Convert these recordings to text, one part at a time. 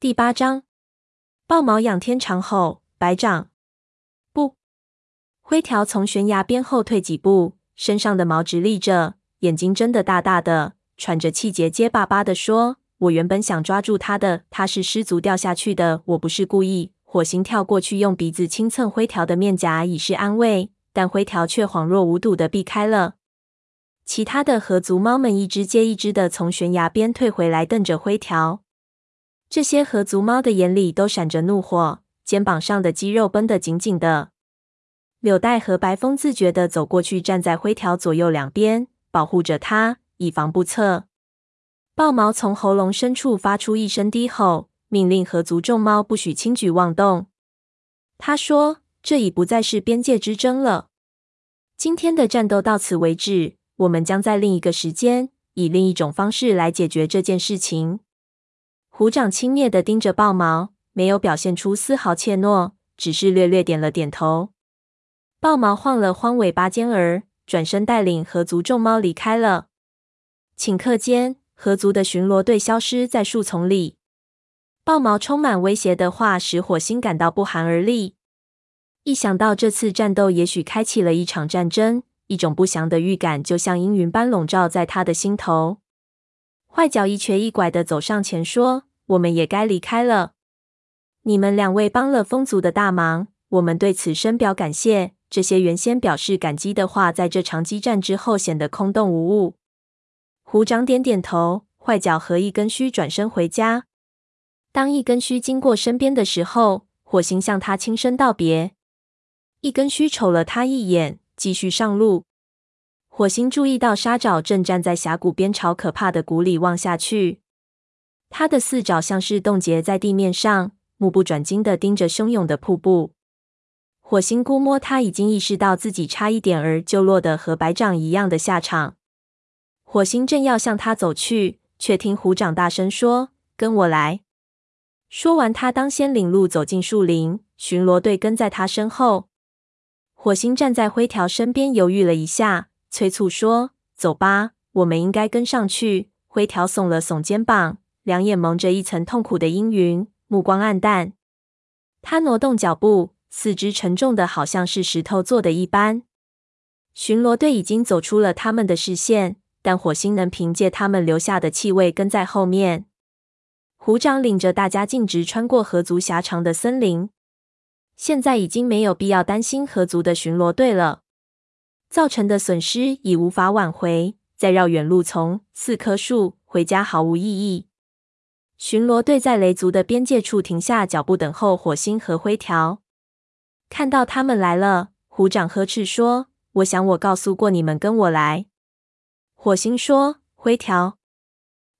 第八章，豹毛仰天长吼：“白长，不！”灰条从悬崖边后退几步，身上的毛直立着，眼睛睁得大大的，喘着气结结巴巴地说：“我原本想抓住他的，他是失足掉下去的，我不是故意。”火星跳过去，用鼻子轻蹭灰条的面颊，以示安慰，但灰条却恍若无睹地避开了。其他的河族猫们一只接一只的从悬崖边退回来，瞪着灰条。这些河族猫的眼里都闪着怒火，肩膀上的肌肉绷得紧紧的。柳带和白风自觉地走过去，站在灰条左右两边，保护着它，以防不测。豹毛从喉咙深处发出一声低吼，命令河族众猫不许轻举妄动。他说：“这已不再是边界之争了。今天的战斗到此为止，我们将在另一个时间，以另一种方式来解决这件事情。”虎掌轻蔑地盯着豹毛，没有表现出丝毫怯懦，只是略略点了点头。豹毛晃了晃尾巴尖儿，转身带领河族众猫离开了。顷刻间，河族的巡逻队消失在树丛里。豹毛充满威胁的话使火星感到不寒而栗。一想到这次战斗也许开启了一场战争，一种不祥的预感就像阴云般笼罩在他的心头。坏脚一瘸一拐地走上前说。我们也该离开了。你们两位帮了风族的大忙，我们对此深表感谢。这些原先表示感激的话，在这场激战之后显得空洞无物。虎掌点点头，坏脚和一根须转身回家。当一根须经过身边的时候，火星向他轻声道别。一根须瞅了他一眼，继续上路。火星注意到沙爪正站在峡谷边，朝可怕的谷里望下去。他的四爪像是冻结在地面上，目不转睛地盯着汹涌的瀑布。火星估摸他已经意识到自己差一点儿就落得和白掌一样的下场。火星正要向他走去，却听虎掌大声说：“跟我来！”说完，他当先领路走进树林，巡逻队跟在他身后。火星站在灰条身边，犹豫了一下，催促说：“走吧，我们应该跟上去。”灰条耸了耸肩膀。两眼蒙着一层痛苦的阴云，目光黯淡。他挪动脚步，四肢沉重的，好像是石头做的一般。巡逻队已经走出了他们的视线，但火星能凭借他们留下的气味跟在后面。虎掌领着大家径直穿过河族狭长的森林。现在已经没有必要担心河族的巡逻队了，造成的损失已无法挽回。再绕远路从四棵树回家毫无意义。巡逻队在雷族的边界处停下脚步，等候火星和灰条。看到他们来了，虎掌呵斥说：“我想我告诉过你们，跟我来。”火星说：“灰条。”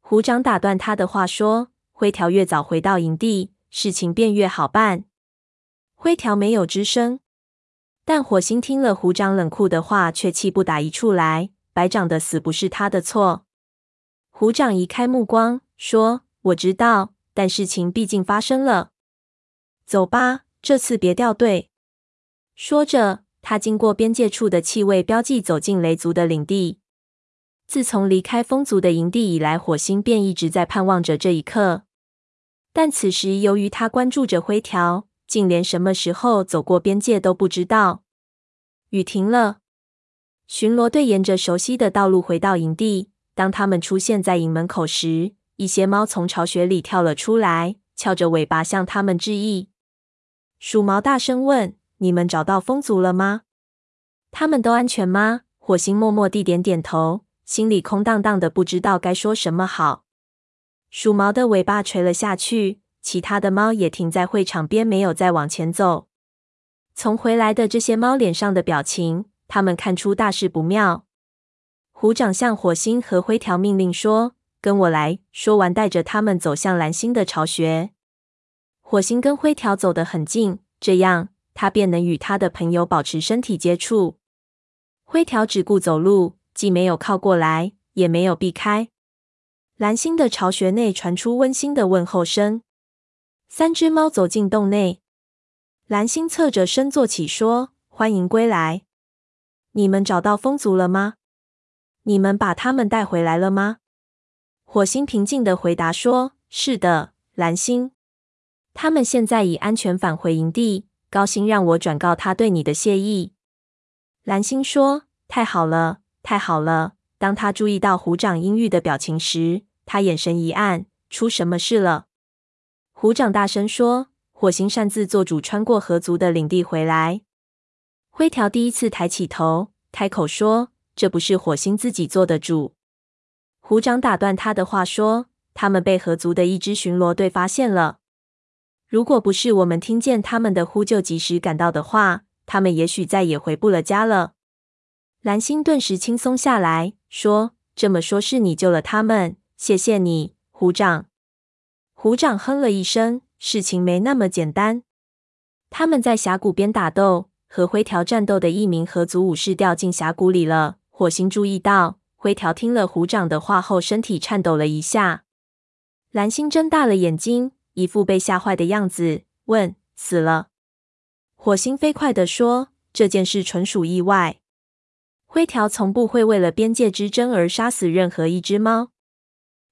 虎掌打断他的话说：“灰条越早回到营地，事情便越好办。”灰条没有吱声，但火星听了虎掌冷酷的话，却气不打一处来。白掌的死不是他的错。虎掌移开目光说。我知道，但事情毕竟发生了。走吧，这次别掉队。说着，他经过边界处的气味标记，走进雷族的领地。自从离开风族的营地以来，火星便一直在盼望着这一刻。但此时，由于他关注着灰条，竟连什么时候走过边界都不知道。雨停了，巡逻队沿着熟悉的道路回到营地。当他们出现在营门口时，一些猫从巢穴里跳了出来，翘着尾巴向他们致意。鼠毛大声问：“你们找到风族了吗？他们都安全吗？”火星默默地点点头，心里空荡荡的，不知道该说什么好。鼠毛的尾巴垂了下去，其他的猫也停在会场边，没有再往前走。从回来的这些猫脸上的表情，他们看出大事不妙。虎掌向火星和灰条命令说。跟我来。说完，带着他们走向蓝星的巢穴。火星跟灰条走得很近，这样他便能与他的朋友保持身体接触。灰条只顾走路，既没有靠过来，也没有避开。蓝星的巢穴内传出温馨的问候声。三只猫走进洞内，蓝星侧着身坐起，说：“欢迎归来。你们找到风族了吗？你们把他们带回来了吗？”火星平静的回答说：“是的，蓝星。他们现在已安全返回营地。高星让我转告他对你的谢意。蓝星说：“太好了，太好了。”当他注意到虎掌阴郁的表情时，他眼神一暗。出什么事了？虎掌大声说：“火星擅自做主，穿过河族的领地回来。”灰条第一次抬起头，开口说：“这不是火星自己做的主。”虎掌打断他的话说：“他们被河族的一支巡逻队发现了。”如果不是我们听见他们的呼救，及时赶到的话，他们也许再也回不了家了。蓝星顿时轻松下来，说：“这么说，是你救了他们，谢谢你，虎掌。”虎掌哼了一声：“事情没那么简单。他们在峡谷边打斗，和灰条战斗的一名河族武士掉进峡谷里了。”火星注意到，灰条听了虎掌的话后，身体颤抖了一下。蓝星睁大了眼睛。一副被吓坏的样子，问：“死了？”火星飞快地说：“这件事纯属意外。灰条从不会为了边界之争而杀死任何一只猫。”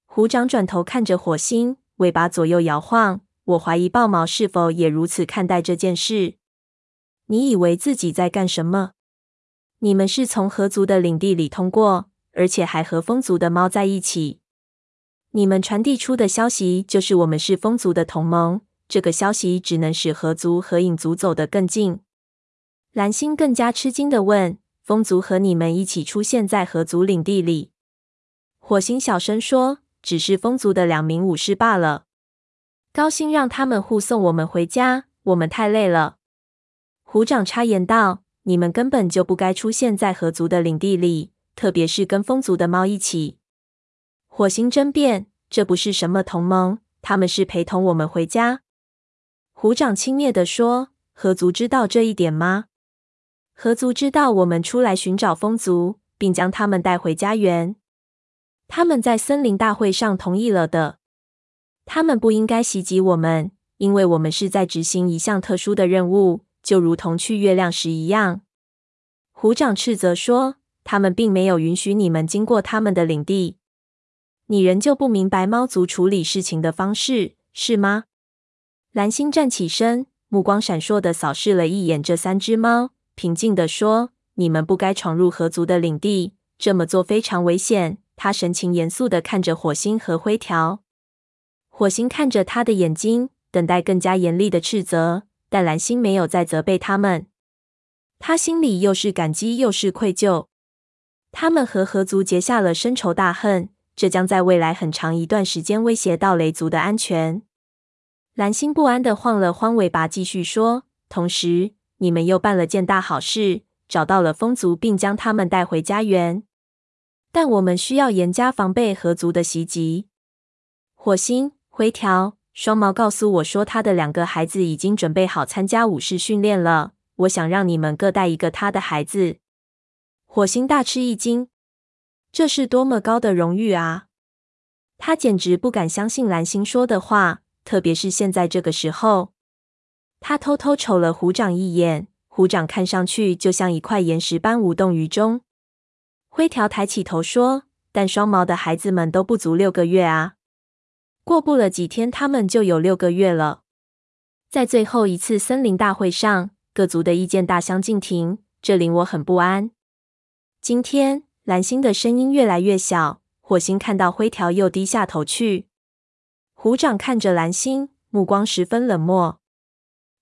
虎掌转头看着火星，尾巴左右摇晃。我怀疑豹毛是否也如此看待这件事。你以为自己在干什么？你们是从河族的领地里通过，而且还和风族的猫在一起。你们传递出的消息就是我们是风族的同盟，这个消息只能使合族和影族走得更近。蓝星更加吃惊地问：“风族和你们一起出现在合族领地里？”火星小声说：“只是风族的两名武士罢了。高星让他们护送我们回家，我们太累了。”虎掌插言道：“你们根本就不该出现在合族的领地里，特别是跟风族的猫一起。”火星争辩：“这不是什么同盟，他们是陪同我们回家。”虎掌轻蔑地说：“河族知道这一点吗？河族知道我们出来寻找风族，并将他们带回家园。他们在森林大会上同意了的。他们不应该袭击我们，因为我们是在执行一项特殊的任务，就如同去月亮时一样。”虎掌斥责说：“他们并没有允许你们经过他们的领地。”你仍旧不明白猫族处理事情的方式，是吗？蓝星站起身，目光闪烁地扫视了一眼这三只猫，平静地说：“你们不该闯入河族的领地，这么做非常危险。”他神情严肃地看着火星和灰条。火星看着他的眼睛，等待更加严厉的斥责，但蓝星没有再责备他们。他心里又是感激又是愧疚。他们和河族结下了深仇大恨。这将在未来很长一段时间威胁到雷族的安全。蓝星不安地晃了晃尾巴，继续说：“同时，你们又办了件大好事，找到了风族，并将他们带回家园。但我们需要严加防备河族的袭击。”火星、灰条、双毛告诉我说，他的两个孩子已经准备好参加武士训练了。我想让你们各带一个他的孩子。火星大吃一惊。这是多么高的荣誉啊！他简直不敢相信蓝星说的话，特别是现在这个时候。他偷偷瞅了虎掌一眼，虎掌看上去就像一块岩石般无动于衷。灰条抬起头说：“但双毛的孩子们都不足六个月啊，过不了几天，他们就有六个月了。”在最后一次森林大会上，各族的意见大相径庭，这令我很不安。今天。蓝星的声音越来越小。火星看到灰条，又低下头去。虎掌看着蓝星，目光十分冷漠。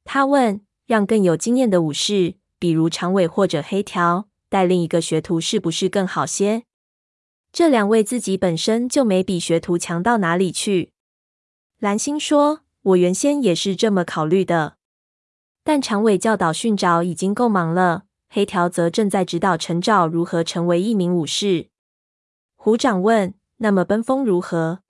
他问：“让更有经验的武士，比如长尾或者黑条，带另一个学徒，是不是更好些？”这两位自己本身就没比学徒强到哪里去。蓝星说：“我原先也是这么考虑的，但长尾教导训爪已经够忙了。”黑条则正在指导陈照如何成为一名武士。虎掌问：“那么奔风如何？”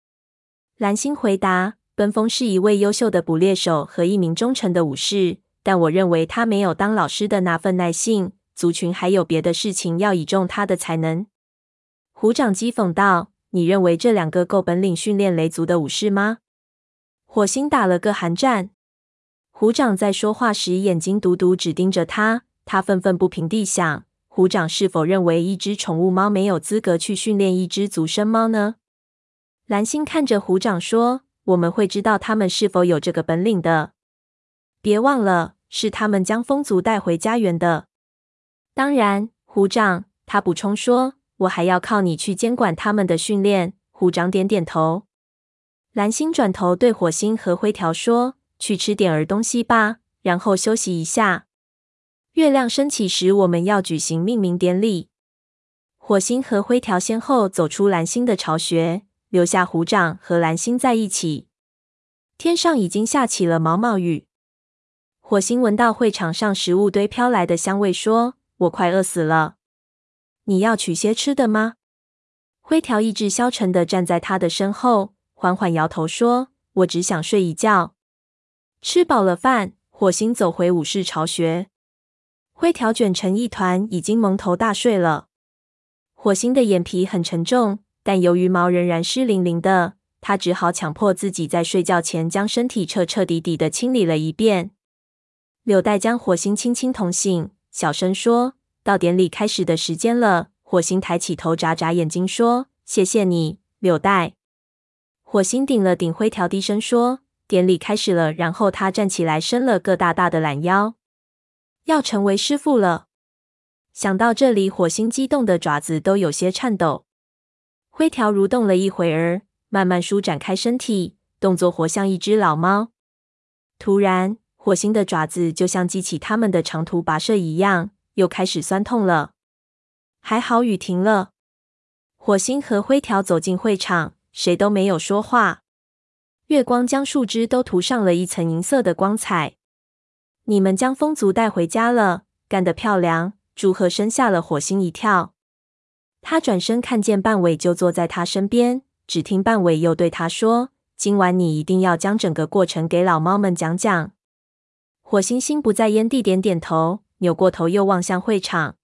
蓝星回答：“奔风是一位优秀的捕猎手和一名忠诚的武士，但我认为他没有当老师的那份耐性。族群还有别的事情要倚重他的才能。”虎掌讥讽道：“你认为这两个够本领训练雷族的武士吗？”火星打了个寒战。虎掌在说话时眼睛独独只盯着他。他愤愤不平地想：虎掌是否认为一只宠物猫没有资格去训练一只族生猫呢？蓝星看着虎掌说：“我们会知道他们是否有这个本领的。别忘了，是他们将风族带回家园的。当然，虎长，他补充说，我还要靠你去监管他们的训练。虎长点点头。蓝星转头对火星和灰条说：“去吃点儿东西吧，然后休息一下。月亮升起时，我们要举行命名典礼。”火星和灰条先后走出蓝星的巢穴，留下虎掌和蓝星在一起。天上已经下起了毛毛雨。火星闻到会场上食物堆飘来的香味，说：“我快饿死了。你要取些吃的吗？”灰条意志消沉地站在他的身后。缓缓摇头说：“我只想睡一觉。”吃饱了饭，火星走回武士巢穴。灰条卷成一团，已经蒙头大睡了。火星的眼皮很沉重，但由于毛仍然湿淋淋的，他只好强迫自己在睡觉前将身体彻彻底底的清理了一遍。柳带将火星轻轻捅醒，小声说：“到典礼开始的时间了。”火星抬起头，眨眨眼睛说：“谢谢你，柳带。”火星顶了顶灰条，低声说：“典礼开始了。”然后他站起来，伸了个大大的懒腰，要成为师傅了。想到这里，火星激动的爪子都有些颤抖。灰条蠕动了一会儿，慢慢舒展开身体，动作活像一只老猫。突然，火星的爪子就像激起它们的长途跋涉一样，又开始酸痛了。还好雨停了。火星和灰条走进会场。谁都没有说话。月光将树枝都涂上了一层银色的光彩。你们将风族带回家了，干得漂亮！祝贺声吓了火星一跳。他转身看见半尾就坐在他身边，只听半尾又对他说：“今晚你一定要将整个过程给老猫们讲讲。”火星心不在焉地点点头，扭过头又望向会场。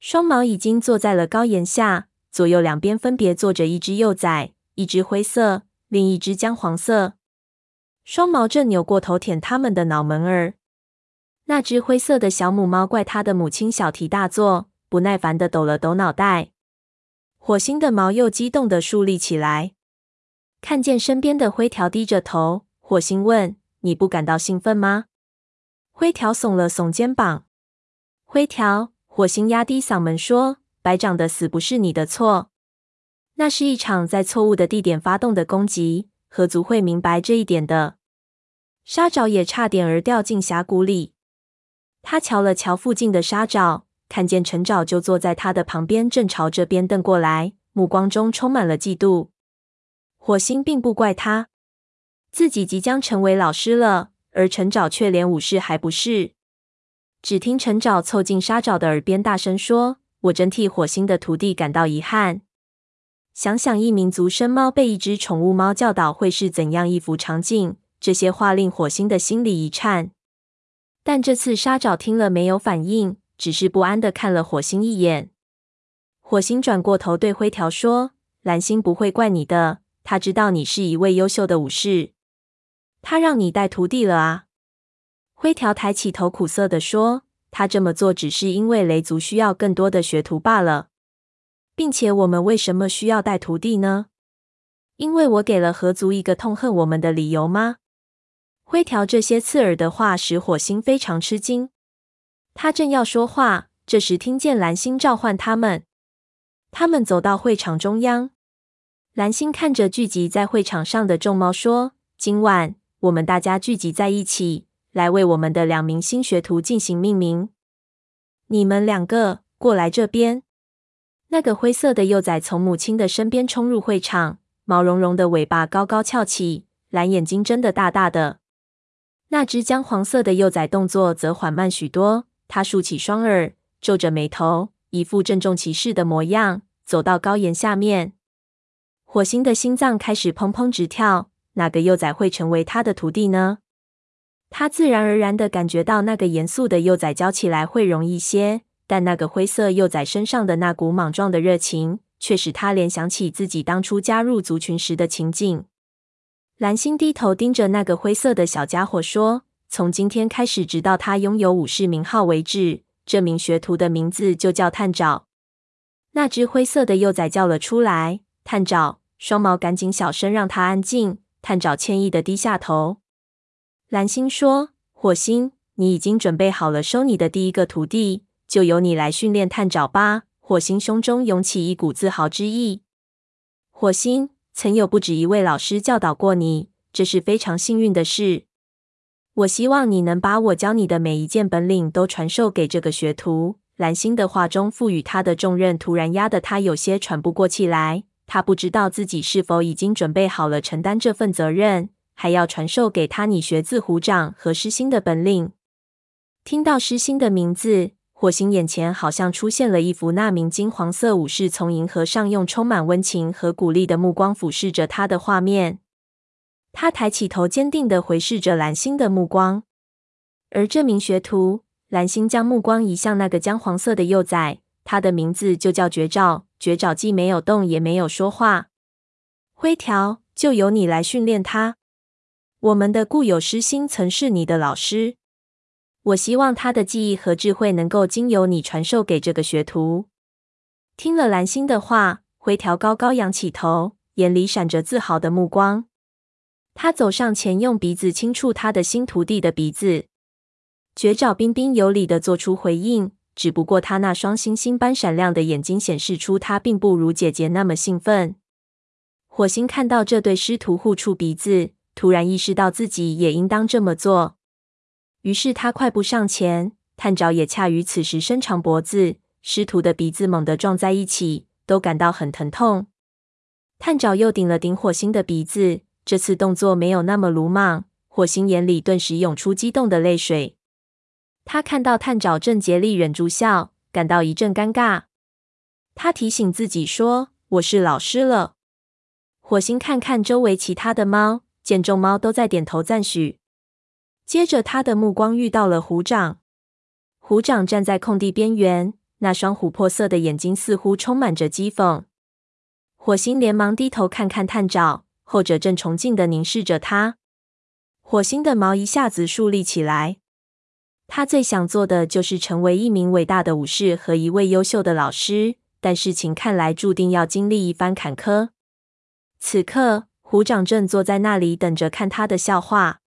双毛已经坐在了高檐下，左右两边分别坐着一只幼崽。一只灰色，另一只姜黄色。双毛正扭过头舔它们的脑门儿。那只灰色的小母猫怪它的母亲小题大做，不耐烦地抖了抖脑袋。火星的毛又激动地竖立起来。看见身边的灰条低着头，火星问：“你不感到兴奋吗？”灰条耸了耸肩膀。灰条，火星压低嗓门说：“白长的死不是你的错。”那是一场在错误的地点发动的攻击，河族会明白这一点的。沙爪也差点儿掉进峡谷里。他瞧了瞧附近的沙爪，看见陈爪就坐在他的旁边，正朝这边瞪过来，目光中充满了嫉妒。火星并不怪他，自己即将成为老师了，而陈爪却连武士还不是。只听陈爪凑近沙爪的耳边，大声说：“我真替火星的徒弟感到遗憾。”想想一名族生猫被一只宠物猫教导，会是怎样一幅场景？这些话令火星的心里一颤。但这次沙爪听了没有反应，只是不安的看了火星一眼。火星转过头对灰条说：“蓝星不会怪你的，他知道你是一位优秀的武士，他让你带徒弟了啊。”灰条抬起头苦涩地说：“他这么做只是因为雷族需要更多的学徒罢了。”并且我们为什么需要带徒弟呢？因为我给了河族一个痛恨我们的理由吗？灰条这些刺耳的话使火星非常吃惊。他正要说话，这时听见蓝星召唤他们。他们走到会场中央。蓝星看着聚集在会场上的众猫说：“今晚我们大家聚集在一起，来为我们的两名新学徒进行命名。你们两个过来这边。”那个灰色的幼崽从母亲的身边冲入会场，毛茸茸的尾巴高高翘起，蓝眼睛睁得大大的。那只姜黄色的幼崽动作则缓慢许多，它竖起双耳，皱着眉头，一副郑重其事的模样，走到高岩下面。火星的心脏开始砰砰直跳，哪个幼崽会成为他的徒弟呢？他自然而然地感觉到那个严肃的幼崽教起来会容易些。但那个灰色幼崽身上的那股莽撞的热情，却使他联想起自己当初加入族群时的情景。蓝星低头盯着那个灰色的小家伙说：“从今天开始，直到他拥有武士名号为止，这名学徒的名字就叫探爪。”那只灰色的幼崽叫了出来：“探爪！”双毛赶紧小声让他安静。探长歉意的低下头。蓝星说：“火星，你已经准备好了收你的第一个徒弟，就由你来训练探长吧。”火星胸中涌起一股自豪之意。火星，曾有不止一位老师教导过你，这是非常幸运的事。我希望你能把我教你的每一件本领都传授给这个学徒。蓝星的话中赋予他的重任，突然压得他有些喘不过气来。他不知道自己是否已经准备好了承担这份责任，还要传授给他你学字虎掌和狮心的本领。听到狮心的名字，火星眼前好像出现了一幅那名金黄色武士从银河上用充满温情和鼓励的目光俯视着他的画面。他抬起头，坚定地回视着蓝星的目光，而这名学徒。蓝星将目光移向那个姜黄色的幼崽，他的名字就叫绝爪。绝爪既没有动，也没有说话。灰条，就由你来训练他。我们的故友狮心曾是你的老师，我希望他的记忆和智慧能够经由你传授给这个学徒。听了蓝星的话，灰条高高扬起头，眼里闪着自豪的目光。他走上前，用鼻子轻触他的新徒弟的鼻子。绝爪彬彬有礼地做出回应，只不过他那双星星般闪亮的眼睛显示出他并不如姐姐那么兴奋。火星看到这对师徒互触鼻子，突然意识到自己也应当这么做，于是他快步上前，探爪也恰于此时伸长脖子，师徒的鼻子猛地撞在一起，都感到很疼痛。探爪又顶了顶火星的鼻子，这次动作没有那么鲁莽，火星眼里顿时涌出激动的泪水。他看到探爪正竭力忍住笑，感到一阵尴尬。他提醒自己说：“我是老师了。”火星看看周围其他的猫，见众猫都在点头赞许。接着，他的目光遇到了虎掌。虎掌站在空地边缘，那双琥珀色的眼睛似乎充满着讥讽。火星连忙低头看看探爪，后者正崇敬地凝视着他。火星的毛一下子竖立起来。他最想做的就是成为一名伟大的武士和一位优秀的老师，但事情看来注定要经历一番坎坷。此刻，虎掌正坐在那里等着看他的笑话。